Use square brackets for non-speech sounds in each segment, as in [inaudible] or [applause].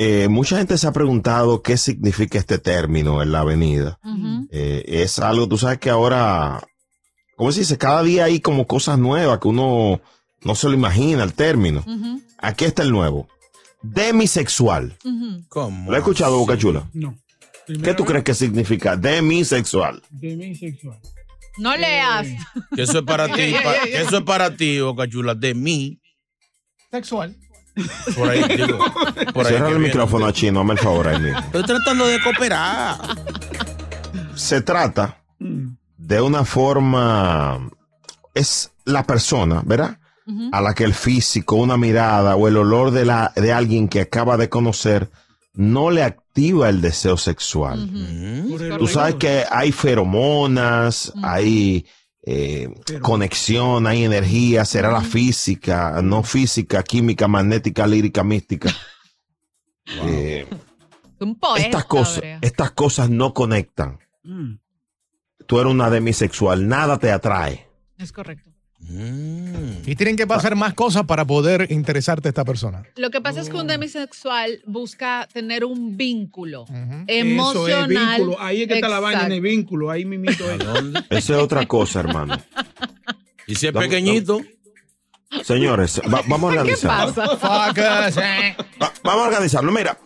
Eh, mucha gente se ha preguntado qué significa este término en la avenida. Eh, es algo, tú sabes que ahora, ¿cómo se dice? Cada día hay como cosas nuevas que uno no se lo imagina el término. Aquí está el nuevo. Demisexual. ¿Cómo? ¿Lo has escuchado, Boca Chula? No. ¿Qué tú crees que significa demisexual? Demisexual. No leas. Que eso es para ti, [laughs] pa- que eso es para ti, Boca Chula, de mí. Sexual. Por ahí, digo, [laughs] por ahí Cierra el viene. micrófono a Chino, hazme el favor ahí mismo. Estoy tratando de cooperar. Se trata de una forma, es la persona, ¿verdad? A la que el físico, una mirada o el olor de, la, de alguien que acaba de conocer no le activa el deseo sexual. Tú sabes que hay feromonas, hay eh, conexión, hay energía, será la física, no física, química, magnética, lírica, mística. Eh, Un poeta. estas cosas, estas cosas no conectan. Tú eres una demisexual, nada te atrae. Es correcto. Y tienen que pasar más cosas para poder interesarte a esta persona. Lo que pasa es que un demisexual busca tener un vínculo Eso emocional. es vínculo. Ahí es que está la vaina en el vínculo. Ahí mimito es. [laughs] Esa es otra cosa, hermano. Y si es pequeñito. Señores, va- vamos a ¿Qué organizar. pasa? [laughs] Va- vamos a organizarlo. Mira,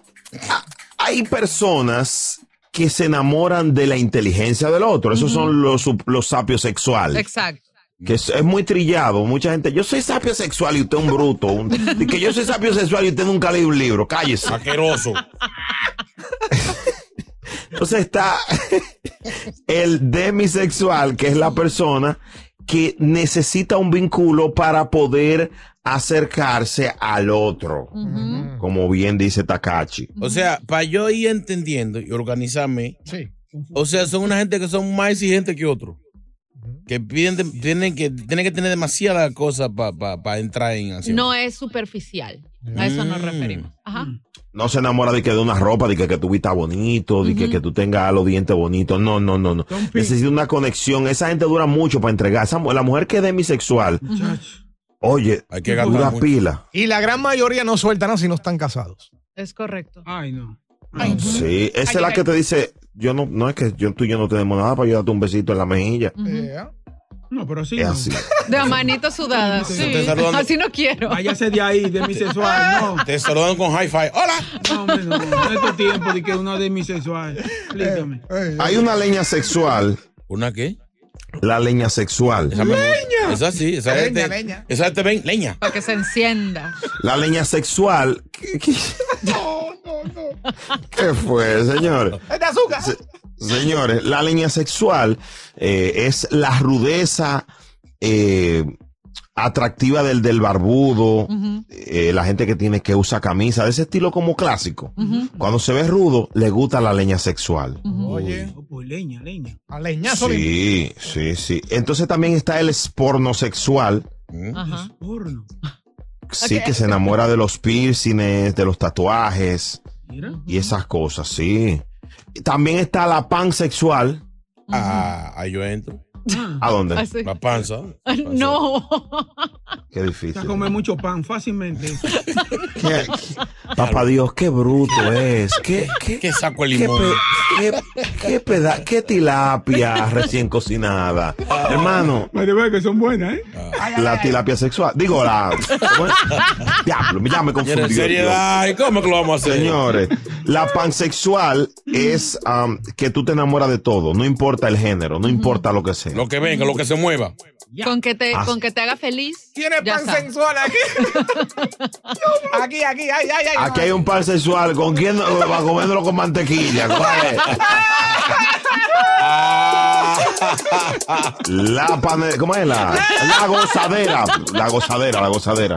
hay personas que se enamoran de la inteligencia del otro. Esos son los, los sapios sexuales. Exacto. Que es, es muy trillado. Mucha gente, yo soy sapio sexual y usted es un bruto. Un- y que yo soy sapio sexual y usted nunca leído un libro. Cállese. Asqueroso. Entonces está el demisexual, que es la persona que necesita un vínculo para poder acercarse al otro. Como bien dice Takachi. O sea, para yo ir entendiendo y organizarme, Sí. o sea, son una gente que son más exigentes que otros. Que piden, de- tienen que tienen que tener demasiadas cosas para entrar en acción. No es superficial. A eso nos Mm. referimos. Ajá. No se enamora de que de una ropa, de que, que tú vistas bonito, de que, que tú tengas los dientes bonitos. No, no, no, no. Necesita una conexión. Esa gente dura mucho para entregar. Esa la mujer que es demisexual, oye, Hay que gastar dura mucho. pila. Y la gran mayoría no sueltan nada si no están casados. Es correcto. Ay, no. Sí, esa es la que te dice, yo no, no es que yo, tú y yo no tenemos nada para yo darte un besito en la mejilla. No, pero así Es no. así. De a manito sudada. Sí. Así no quiero. Váyase de ahí, de mi sexual. [laughs] No, Te saludan con high five. ¡Hola! no, hombre, no. En estos tiempos de que uno de mi sexual. Explícame. Hay una leña sexual ¿Una qué? La leña sexual. Esa, me- esa sí, esa Leña, gente, leña. esa gente ven, leña. Para que se encienda. La leña sexual. ¿Qué, qué- [laughs] ¿Qué fue, señores? Es de azúcar. Se- señores, la leña sexual eh, es la rudeza eh, atractiva del, del barbudo, eh, la gente que tiene que usar camisa, de ese estilo como clásico. Cuando se ve rudo, le gusta la leña sexual. Oye, Leña, leña. a leñazo limpio. Sí, sí, sí. Entonces también está el porno sexual. Ajá. Sí, que se enamora de los piercings, de los tatuajes Mira. y esas cosas, sí. También está la pansexual. Ah, ahí yo entro. ¿A dónde? [laughs] Así. La panza. No. Qué Se difícil. come mucho pan fácilmente. [laughs] ¿Qué- qué- Papá Dios, qué bruto es. Qué, qué, ¿Qué saco el limón? qué, qué peda- qué tilapia recién cocinada. Hermano, Maribel, que son buenas, ¿eh? la tilapia sexual. Digo, la. Diablo, ya me confundí. Seriedad. ¿Y cómo que lo vamos a hacer? Señores, la pansexual es um, que tú te enamoras de todo, no importa el género, no importa lo que sea. Lo que venga, lo que se mueva. Con que te, Ah. con que te haga feliz. Tiene pan está. sensual aquí. [laughs] aquí, aquí, ay, ay, ay. Aquí hay un pansexual, ¿con quién va comiéndolo con mantequilla? ¿Cuál es? [laughs] La pane- ¿Cómo es la? La gozadera. La gozadera, la gozadera.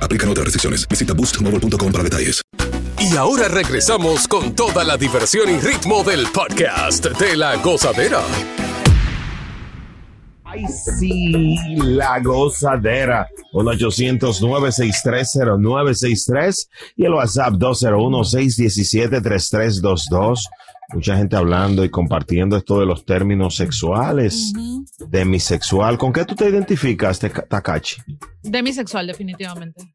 Aplican otras restricciones. Visita boostmobile.com para detalles. Y ahora regresamos con toda la diversión y ritmo del podcast de la gozadera. Ay, sí, la gozadera. 1-800-963-0963 y el WhatsApp 201-617-3322. Mucha gente hablando y compartiendo esto de los términos sexuales, demisexual. ¿Con qué tú te identificas, Takachi? Demisexual, definitivamente.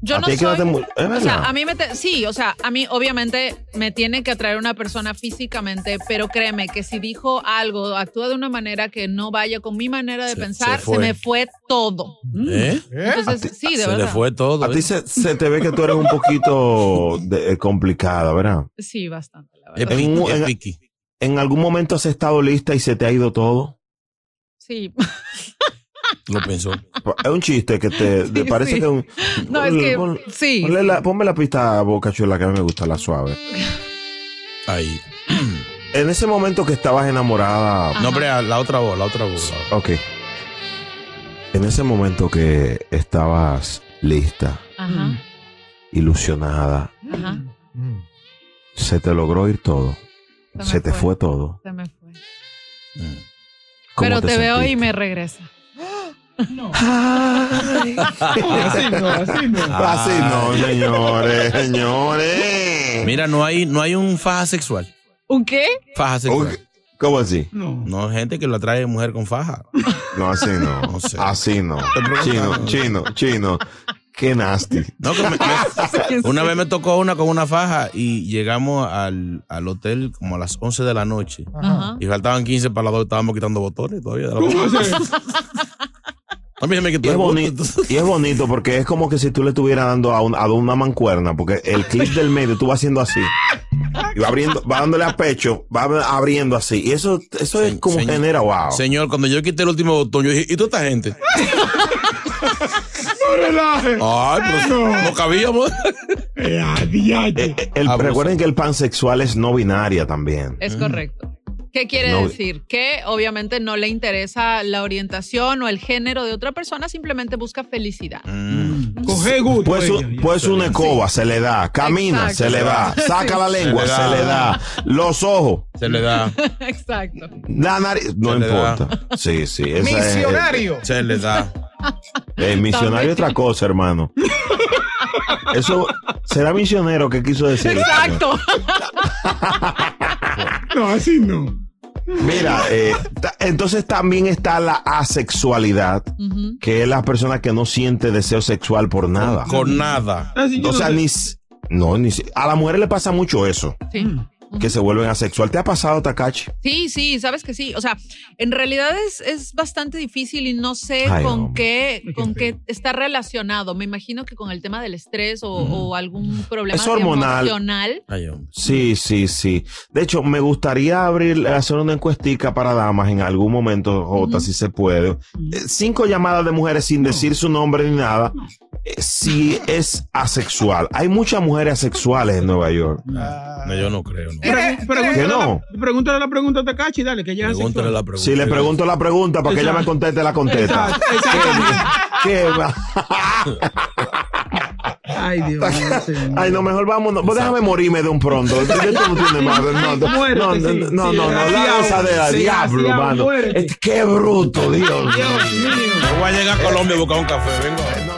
Yo A no soy. o sea, a mí me. te- sí, o sea, a mí obviamente me tiene que atraer una persona físicamente, pero créeme que si dijo algo, actúa de una manera que no vaya con mi manera de Se- pensar, se me fue todo. ¿Eh? Entonces, sí, de Se le verdad. fue todo. A ¿eh? ti se, se te ve que tú eres un poquito de- eh, complicada, ¿verdad? Sí, bastante, Es. En, piqui, un- es en- piqui. ¿En algún momento has estado lista y se te ha ido todo? Sí. [laughs] Lo pensó. Es un chiste que [laughs] te, parece sí. que es un... No, es que. Pon- sí. ponle la- ponme la pista a Boca Chula que a mí me gusta la suave. Ahí. En ese momento que estabas enamorada... No, hombre, la otra voz, la otra voz. Ok. En ese momento que estabas lista, Ajá. ilusionada, Ajá. Se te logró ir todo. Se te fue. fue todo. Se me fue. Mm. ¿Cómo Pero te, veo y me regresa. [laughs] Ay. Así no, así no. Así no, [laughs] señores, señores. Mira, no hay, no hay un faja sexual. ¿Un qué? Faja sexual. ¿Cómo así? No. No gente que lo atrae mujer con faja. No, así no. No sé. Así no. Chino, chino, chino. Qué nasty. No, que me- me- [laughs] una vez me tocó una con una faja y llegamos al, al hotel como a las 11 de la noche. Ajá. Y faltaban 15 para las dos, estábamos quitando botones todavía. De la Y es, bonito, y es bonito porque es como que si tú le estuvieras dando a, un- a una mancuerna, porque el clip del medio tú vas haciendo así. Y va abriendo, va dándole a pecho, va abriendo así. Y eso, eso es como señor- genera wow. Señor, cuando yo quité el último botón, yo dije, ¿y toda esta gente? [laughs] No relaje. Ay, pero no cabíamos. Eh. Eh, eh, el- recuerden que el pansexual es no binaria también. Es correcto. ¿Qué quiere No. decir? Que obviamente no le interesa la orientación o el género de otra persona, simplemente busca felicidad. Coge gusto. Pues, un- pues una escoba se le da, camina, Exacto. se le da, saca la lengua, Se le se da. le da, los ojos, Se le da. [laughs] Exacto. la nariz, no Se importa. Sí, sí. esa es- Misionario. Se le da. El misionario es otra cosa, hermano. Eso será misionero que quiso decir. Exacto. No, así no. Mira, eh, entonces también está la asexualidad, que es la persona que no siente deseo sexual por nada. Con nada. Así yo O no sea, sé. ni no, ni si- a las mujeres le pasa mucho eso, Sí. Que se vuelven asexual. ¿Te ha pasado, Takachi? Sí, sí, sabes que sí. O sea, en realidad es, es bastante difícil y no sé Ay, con hombre. qué con qué está relacionado. Me imagino que con el tema del estrés o, o algún problema Es hormonal. emocional. Ay. Sí, sí, sí. De hecho, me gustaría abrir, hacer una encuestica para damas en algún momento, Jota, si se puede. Eh, Cinco llamadas de mujeres sin decir su nombre ni nada. eh, Si es asexual. Hay muchas mujeres asexuales en Nueva York. No, yo no creo. Pregu- pregúntale, ¿Que no? la, pregúntale la pregunta a Takachi, dale, que ya Pregúntale la pregunta. Si le pregunto la pregunta para que ella me conteste, la contesta. Exacto. ¿Qué va? [laughs] Ay, Dios mío. Ay, no, mejor vámonos. Pues déjame morirme de un pronto. [laughs] No tiene más. No, no, no, no, no, sí, no, no, la gozadera, Sí, diablo, mano. muérete. Es- Qué bruto, Dios. Dios mío. Yo voy a llegar a Colombia a buscar un café. Vengo.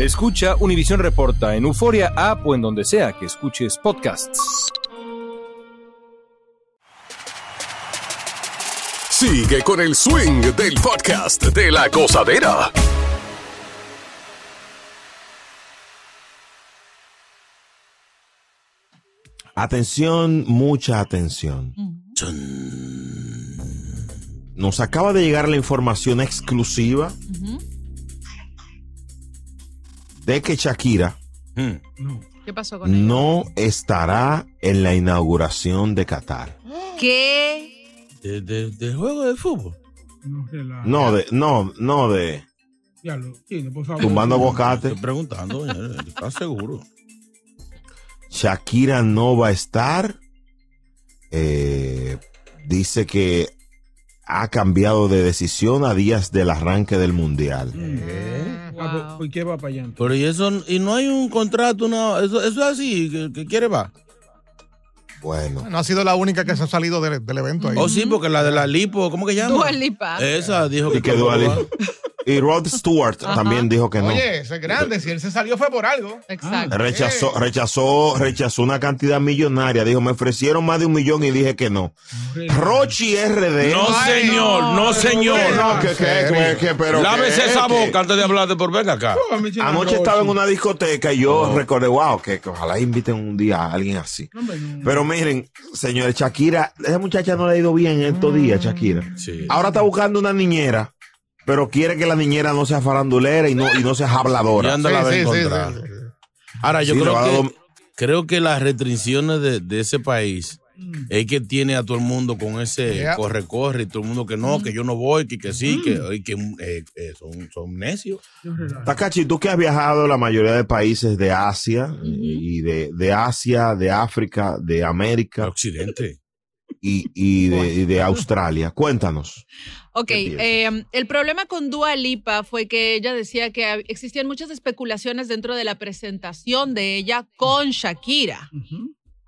Escucha Univisión Reporta en Euforia App o en donde sea que escuches podcasts. Sigue con el swing del podcast de la gozadera. Atención, mucha atención. Nos acaba de llegar la información exclusiva de que Shakira ¿Qué pasó con él? no estará en la inauguración de Qatar. ¿Qué? De, de- de juego de fútbol. No, de, no, no de Diablo, Chino, por favor. tumbando bocate. Estoy preguntando, señor, ¿estás seguro? Shakira no va a estar. Eh, dice que ha cambiado de decisión a días del arranque del mundial. Ah, ¿por- ¿Por qué va para allá? Pero y eso, y no hay un contrato, no, eso, eso es así, que, que quiere va. Bueno, No ha sido la única que se ha salido del, del evento ahí. Oh, sí, porque la de la lipo, ¿cómo que llama? Dua Lipa. Esa dijo que, y que Dua Lipa-. [laughs] Y Rod Stewart también dijo que no. Oye, ese es grande. Si él se salió fue por algo. Exacto. Rechazó, rechazó, rechazó una cantidad millonaria. Dijo, me ofrecieron más de un millón y dije que no. Rochi RD. No, señor, no, señor. No, que, que, que, que, pero Lávese que- esa que- boca antes de hablar de por venga acá. Anoche estaba en una discoteca y yo recordé, wow, que, que ojalá inviten un día a alguien así. Pero miren, señores, Shakira, esa muchacha no le ha ido bien en estos días, Shakira. Sí. Ahora está buscando una niñera, pero quiere que la niñera no sea farandulera y no, y no sea Y habladora. anda la va a Sí, sí, sí, encontrar. sí, sí. Ahora, yo Sí, creo a que, creo que las restricciones de, de ese país es que tiene a todo el mundo con ese Yeah. corre-corre y todo el mundo que no, que yo no voy, que, que sí, que, y que eh, eh, son, son necios. Takachi, tú que has viajado la mayoría de países de Asia y de, de Asia, de África, de América Occidente. Y, y de, y de Australia, cuéntanos. Ok, eh, el problema con Dua Lipa fue que ella decía que existían muchas especulaciones dentro de la presentación de ella con Shakira.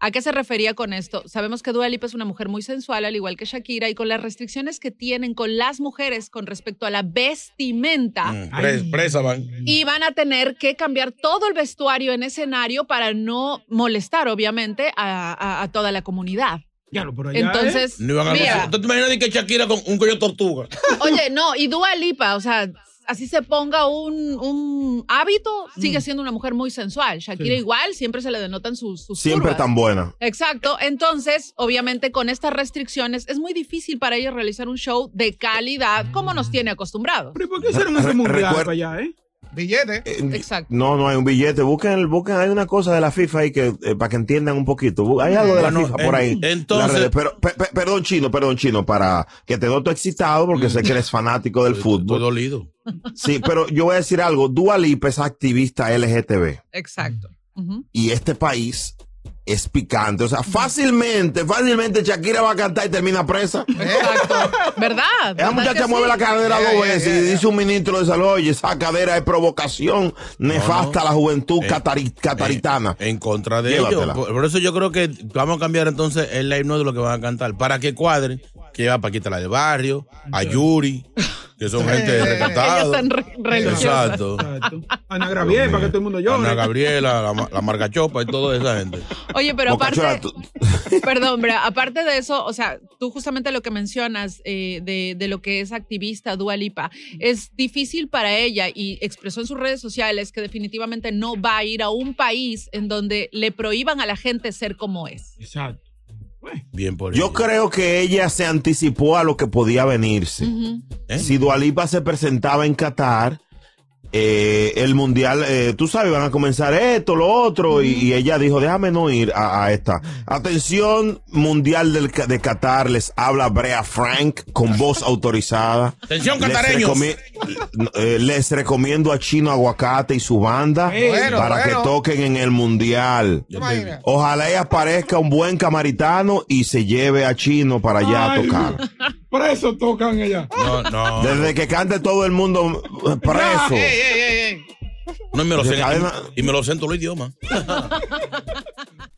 ¿A qué se refería con esto? Sabemos que Dua Lipa es una mujer muy sensual, al igual que Shakira, y con las restricciones que tienen con las mujeres con respecto a la vestimenta, Mm, pres- presa van. y van a tener que cambiar todo el vestuario en escenario para no molestar, obviamente, a, a- a toda la comunidad. Diablo, por allá, Entonces, No iban a mira, ¿Tú te imaginas que Shakira con un cuello de tortuga? [laughs] Oye, no, y Dua Lipa, o sea, así se ponga un, un hábito, sigue siendo una mujer muy sensual. Shakira Sí. igual, siempre se le denotan sus, sus Siempre curvas. tan buena. Exacto. Entonces, obviamente, con estas restricciones, es muy difícil para ella realizar un show de calidad como nos tiene acostumbrados. ¿Por qué hicieron ese Re- mundial recuer- para allá, eh? Billete. Exacto. No, no hay un billete. Busquen, el- busquen hay una cosa de la FIFA ahí que eh, para que entiendan un poquito. Hay algo de la Bueno, FIFA por en- ahí. entonces- redes. Pero, pe- pe- perdón, chino, perdón, chino, para que te noto excitado porque sé que eres fanático del Estoy fútbol. dolido. Sí, pero yo voy a decir algo. Dua Lipa es activista LGTB Exacto. Y este país es picante. O sea, fácilmente, fácilmente Shakira va a cantar y termina presa. Exacto. ¿Verdad? Esa ¿Verdad muchacha mueve sí? la cadera Yeah, dos veces yeah, y yeah. dice un ministro de salud, oye, esa cadera es provocación nefasta a la juventud Eh, catari- cataritana. En contra de Llévatela. ellos. Por, por eso yo creo que vamos a cambiar entonces el himno de lo que van a cantar. Para que cuadre, que lleva a Paquita la de barrio, a Yuri, que son gente Ellas recatada. están re-. Exacto. Exacto. Ana Gravier, para que todo el mundo llore. Ana Gabriela, la, la Margachopa y toda esa gente. Oye, pero aparte, [laughs] perdón, Brea, aparte de eso, o sea, tú justamente lo que mencionas eh, de, de lo que es activista Dua Lipa, es difícil para ella y expresó en sus redes sociales que definitivamente no va a ir a un país en donde le prohíban a la gente ser como es. Exacto. Bien por Yo ella. creo que ella se anticipó a lo que podía venirse. ¿Eh? Si Dualipa se presentaba en Qatar, eh, el mundial, eh, tú sabes, van a comenzar esto, lo otro, y, y ella dijo, déjame no ir a, a esta. Atención, mundial del, de Qatar, les habla Brea Frank con [laughs] voz autorizada. Atención, Les catareños. recomi- eh, les recomiendo a Chino Aguacate y su banda Bueno, para bueno. que toquen en el mundial. Ojalá y aparezca un buen camaritano y se lleve a Chino para allá a tocar. [laughs] Por eso tocan allá. No, no. Desde que cante todo el mundo eh, preso. Ey, ey, ey, ey. No, y me lo sé, y, y me lo sé en todos los idiomas. [laughs]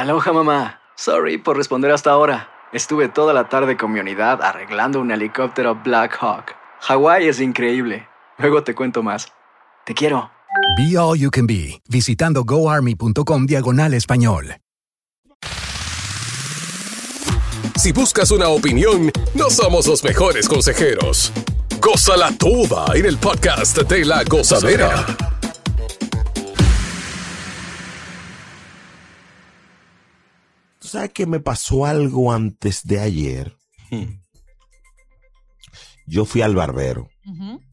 Aloha mamá. Sorry por responder hasta ahora. Estuve toda la tarde con mi unidad arreglando un helicóptero Black Hawk. Hawái es increíble. Luego te cuento más. Te quiero. Be All You Can Be, visitando goarmy.com diagonal español. Si buscas una opinión, no somos los mejores consejeros. Gózala toda en el podcast de la gozadera. Sabes que me pasó algo antes de ayer? Hmm. Yo fui al barbero.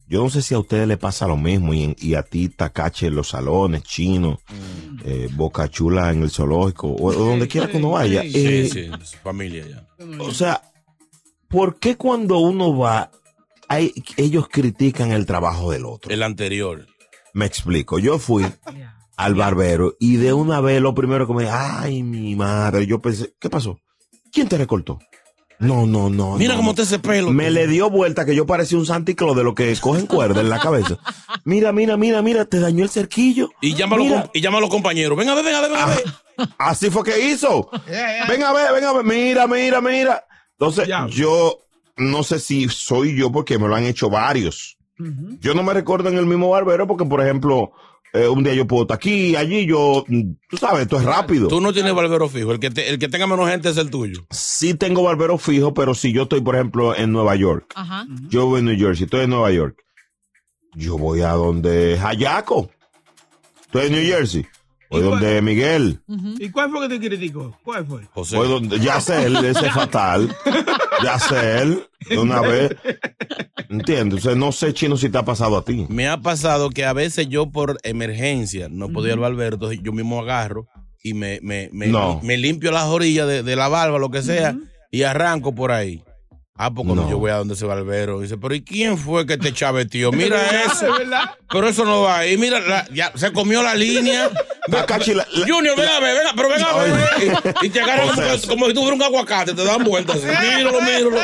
Yo no sé si a ustedes le pasa lo mismo y, a ti, Tacache, en los salones, chino, Hmm. eh, Boca Chula en el zoológico, o, o donde quiera que uno vaya. Sí, Eh, sí, su familia ya. O sea, ¿por qué cuando uno va, hay, ellos critican el trabajo del otro? El anterior. Me explico. Yo fui al barbero y de una vez lo primero que me dijo, ay, mi madre, yo pensé, ¿qué pasó? ¿Quién te recortó? No, no, no. Mira no, cómo no. te ese pelo. Me le dio vuelta que yo parecía un santiclo de lo que cogen cuerda en la cabeza. [laughs] Mira, mira, mira, mira, te dañó el cerquillo. Y llámalo, Mira. y llama a los compañeros. Venga a ver, venga a ver, venga a ver. Así fue que hizo. [laughs] Yeah, yeah. Ven a ver, ven a ver, mira, mira, mira. Entonces, Ya. yo no sé si soy yo porque me lo han hecho varios. Yo no me recuerdo en el mismo barbero porque, por ejemplo, eh, un día yo puedo estar aquí, allí, yo, mm, tú sabes, esto es rápido. Tú no tienes barbero fijo. El que, te- el que tenga menos gente es el tuyo. Sí tengo barbero fijo, pero si yo estoy, por ejemplo, en Nueva York, Ajá. yo voy en New Jersey, estoy en Nueva York, yo voy a donde Hayaco. Estoy en New Jersey. Voy ¿Y cuál? donde Miguel. ¿Y cuál fue que te criticó? ¿Cuál fue? José. Voy donde, ya sé él, ese es fatal. Ya sé él, de una vez. ¿Entiendes? O sea, no sé, chino, si te ha pasado a ti. Me ha pasado que a veces yo por emergencia no podía ir al barbero, entonces yo mismo agarro y me, me, me, No. me limpio las orillas de, de la barba, lo que sea, y arranco por ahí. Ah, pues cuando No. yo voy a donde ese barbero, dice, pero ¿y quién fue que te chaveteó? [laughs] Mira ¿De eso. verdad? Pero eso no va ahí. Mira, la- ya se comió la línea. [laughs] Cachi, la- la- Junior, venga a ver, venga, pero venga a ver. Y, y te agarran O como, sea, que- como si tú fueras un aguacate, te dan vueltas. así. [laughs] Míralo, míralo.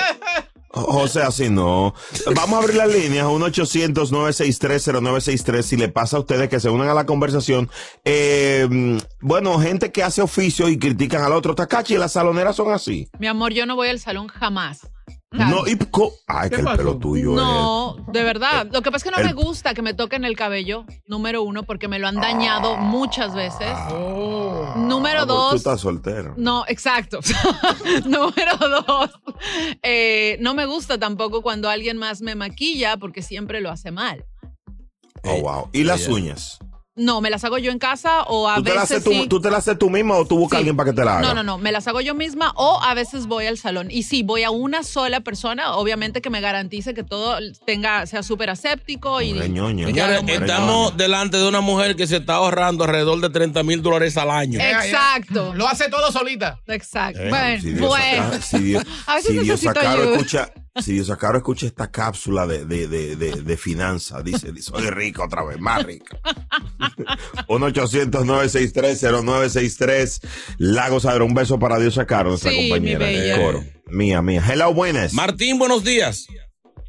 O sea, si no. Vamos a abrir las líneas, 1-800-963-0963. Si le pasa a ustedes que se unan a la conversación. Eh, bueno, gente que hace oficio y critican al otro. Takachi, las saloneras son así. Mi amor, yo no voy al salón jamás. No, y co- Ay, que el pelo tuyo No, de verdad. Lo que pasa es que no el- me gusta que me toquen el cabello, número uno, porque me lo han dañado muchas veces. Número Ah, porque Tú dos. estás soltero. No, exacto. [laughs] Número dos, eh, no me gusta tampoco cuando alguien más me maquilla porque siempre lo hace mal. Oh, wow. ¿Y las uñas? No, me las hago yo en casa o a ¿Tú te, veces haces tú, sí. tú te las haces tú misma o tú buscas a alguien para que te la haga? No, no, no, me las hago yo misma o a veces voy al salón. Y sí, voy a una sola persona, obviamente que me garantice que todo tenga, sea súper aséptico y... Señores, Claro, estamos delante de una mujer que se está ahorrando alrededor de 30 mil dólares al año. Exacto. Lo hace todo solita. Exacto. Eh, bueno, si Dios bueno. saca- si Dios, [laughs] A veces si Dios necesito ayuda. escucha, si Dios Sacaro escucha esta cápsula de, de, de, de, de finanzas, dice, soy rico otra vez, más rico. 1-800-963-0963. Lagos Adro, un beso para Dios Sacaro, nuestra Sí, mi compañera de coro. Mía, mía. Hello, buenas. Martín, buenos días.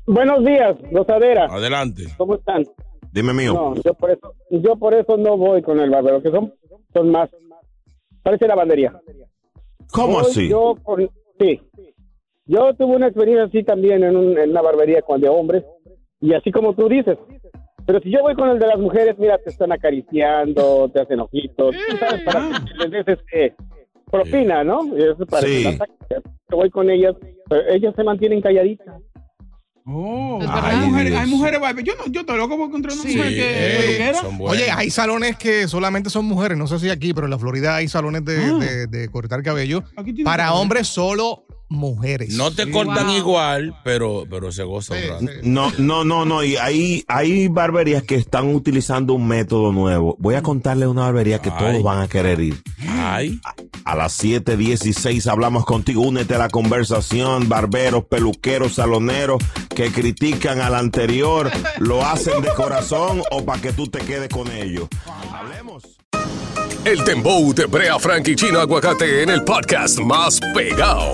Buenos días, gozadera. Adelante. ¿Cómo están? Dime mío. No, yo por eso, yo por eso no voy con el barbero, que son, son más. Parece lavandería. ¿Cómo Voy así? Yo con- sí. Yo tuve una experiencia así también en, un- en una barbería con de hombres, y así como tú dices. Pero si yo voy con el de las mujeres, mira, te están acariciando, te hacen ojitos, tú sabes, para que les des este, propina, ¿no? Y eso es para Sí. Yo voy con ellas, pero ellas se mantienen calladitas. Oh, Es hay mujeres, hay mujeres Yo no, yo estoy loco por encontrar una Sí, mujer que peluquera. Oye, hay salones que solamente son mujeres, no sé si aquí, pero en la Florida hay salones de, de- de cortar cabello para hombres solo mujeres. No te cortan igual, pero, pero se goza un rato. No, no, no, no. Y hay, hay barberías que están utilizando un método nuevo. Voy a contarle una barbería que todos van a querer ir. Ay. A, a las 7:16 hablamos contigo. Únete a la conversación. Barberos, peluqueros, saloneros que critican al anterior, lo hacen de corazón o para que tú te quedes con ellos. El Dembow de Brea Frank y Chino Aguacate en el podcast más pegado.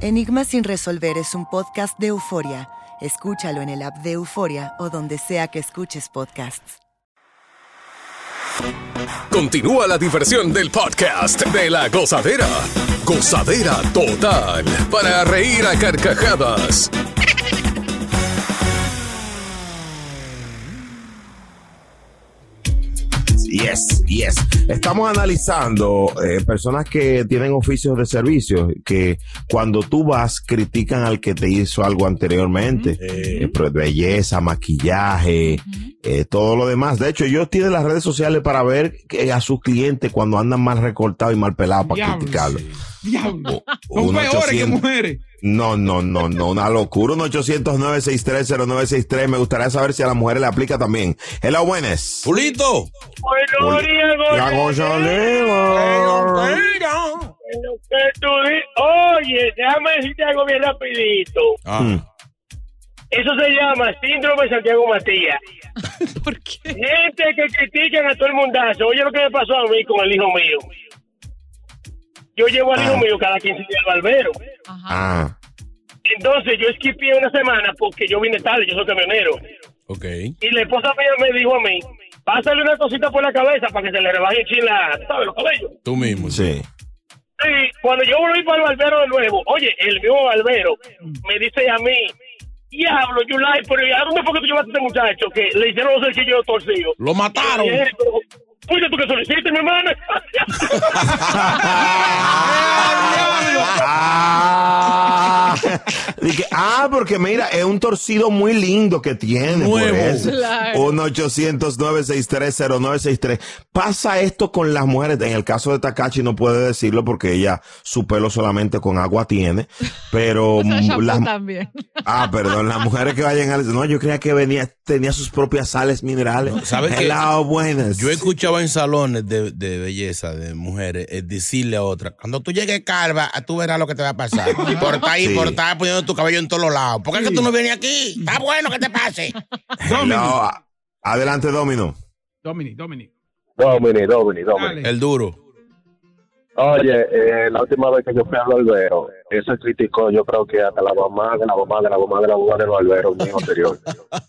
Enigma sin resolver es un podcast de euforia. Escúchalo en el app de Euforia o donde sea que escuches podcasts. Continúa la diversión del podcast de la gozadera. Gozadera total. Para reír a carcajadas. Yes, yes. Estamos analizando eh, personas que tienen oficios de servicio, que cuando tú vas critican al que te hizo algo anteriormente. Eh, belleza, maquillaje, eh, todo lo demás. De hecho, ellos tienen las redes sociales para ver que a sus clientes cuando andan mal recortados y mal pelados para Diablo, criticarlo. Diablo. Son peores que 800. mujeres. No, no, no, no, una locura. Un 800 963 Me gustaría saber si a las mujeres le aplica también. Hello, buenas. Pulito. Buenos días, Oye, déjame decirte algo bien rapidito. Mm. Eso se llama síndrome de Santiago Matías. [laughs] Gente que critican a todo el mundazo. Oye lo que me pasó a mí con el hijo mío. Yo llevo al hijo Ah. mío cada 15 días al barbero. Ah, Entonces yo esquipié una semana porque yo vine tarde, yo soy camionero. Ok. Y la esposa mía me dijo a mí, pásale una cosita por la cabeza para que se le rebaje el chin la, ¿sabes? Los cabellos. Tú mismo. Sí. Sí, cuando yo volví para el barbero de nuevo, oye, el mismo barbero me dice a mí, diablo, Yulai, pero ¿y ¿a dónde fue que tú llevaste a este muchacho? Que le hicieron los cerquillos torcidos. Lo mataron. Fuiste tú que soliciste, mi hermana. [laughs] Ah, Dije, ah, porque mira, es un torcido muy lindo que tiene. Por Nuevo. eso. Claro. 1-800-963-0963. Pasa esto con las mujeres. En el caso de Takachi no puede decirlo porque ella su pelo solamente con agua tiene. Pero [laughs] O sea, las, también. Ah, perdón, las mujeres que vayan al... No, yo creía que venía, tenía sus propias sales minerales. ¿Sabes qué? Buenas. Yo he escuchado en salones de, de belleza de mujeres eh, decirle a otra, cuando tú llegues calva, tú verás lo que te va a pasar. [laughs] Y por estar ahí, Sí. por estar poniendo tu cabello en todos los lados. ¿Por qué es que tú no vienes aquí? Está bueno que te pase. [laughs] A- Adelante, Domino. Dominic, Dominic. Domini, Domini, Domini. El duro. Oye, eh, la última vez que yo fui al barbero, eso criticó, yo creo que hasta la mamá de la mamá de la mamá de la mamá del barbero, mi hijo anterior.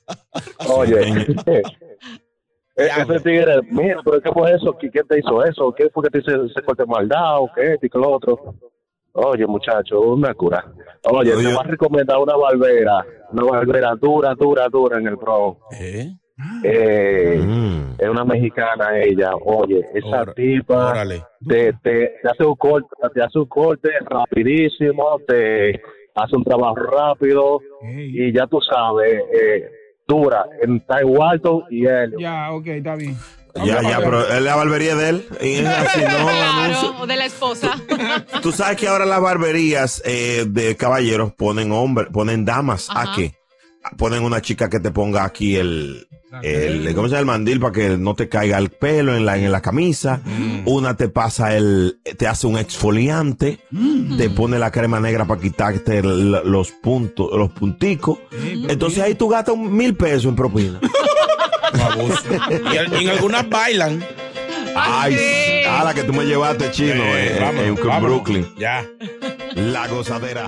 [laughs] Oye, ese tigre, mira, pero ¿qué fue eso? ¿Qui- ¿Quién te hizo eso? ¿Qué fue que te hizo ese corte maldad? ¿O qué? ¿Y qué lo otro? Oye, muchacho, una cura. Oye, te voy a recomendar una barbera, una barbera dura, dura, dura en el Bronx. ¿Eh? Eh, Mm. Es una mexicana ella. Oye, esa tipa órale. te, te, te hace un corte, te hace un corte rapidísimo, te hace un trabajo rápido y ya tú sabes, eh, dura en Ty Walton y él. Ya, ok, está bien. Ya, ya, pero es la barbería de él. Y es así, no. Claro, o de la esposa. Tú sabes que ahora las barberías eh, de caballeros ponen hombres, ponen damas Ajá. aquí. Ponen una chica que te ponga aquí el, el ¿cómo se llama? el mandil para que no te caiga el pelo en la, en la camisa. Una te pasa el, te hace un exfoliante, te pone la crema negra para quitarte el- los puntos, los punticos. Entonces ahí tú gastas un mil pesos en propina. [laughs] Y, en- algunas bailan. Ay, a la que tú me llevaste chino Eh, en- en, vámonos. Brooklyn. Ya. La gozadera.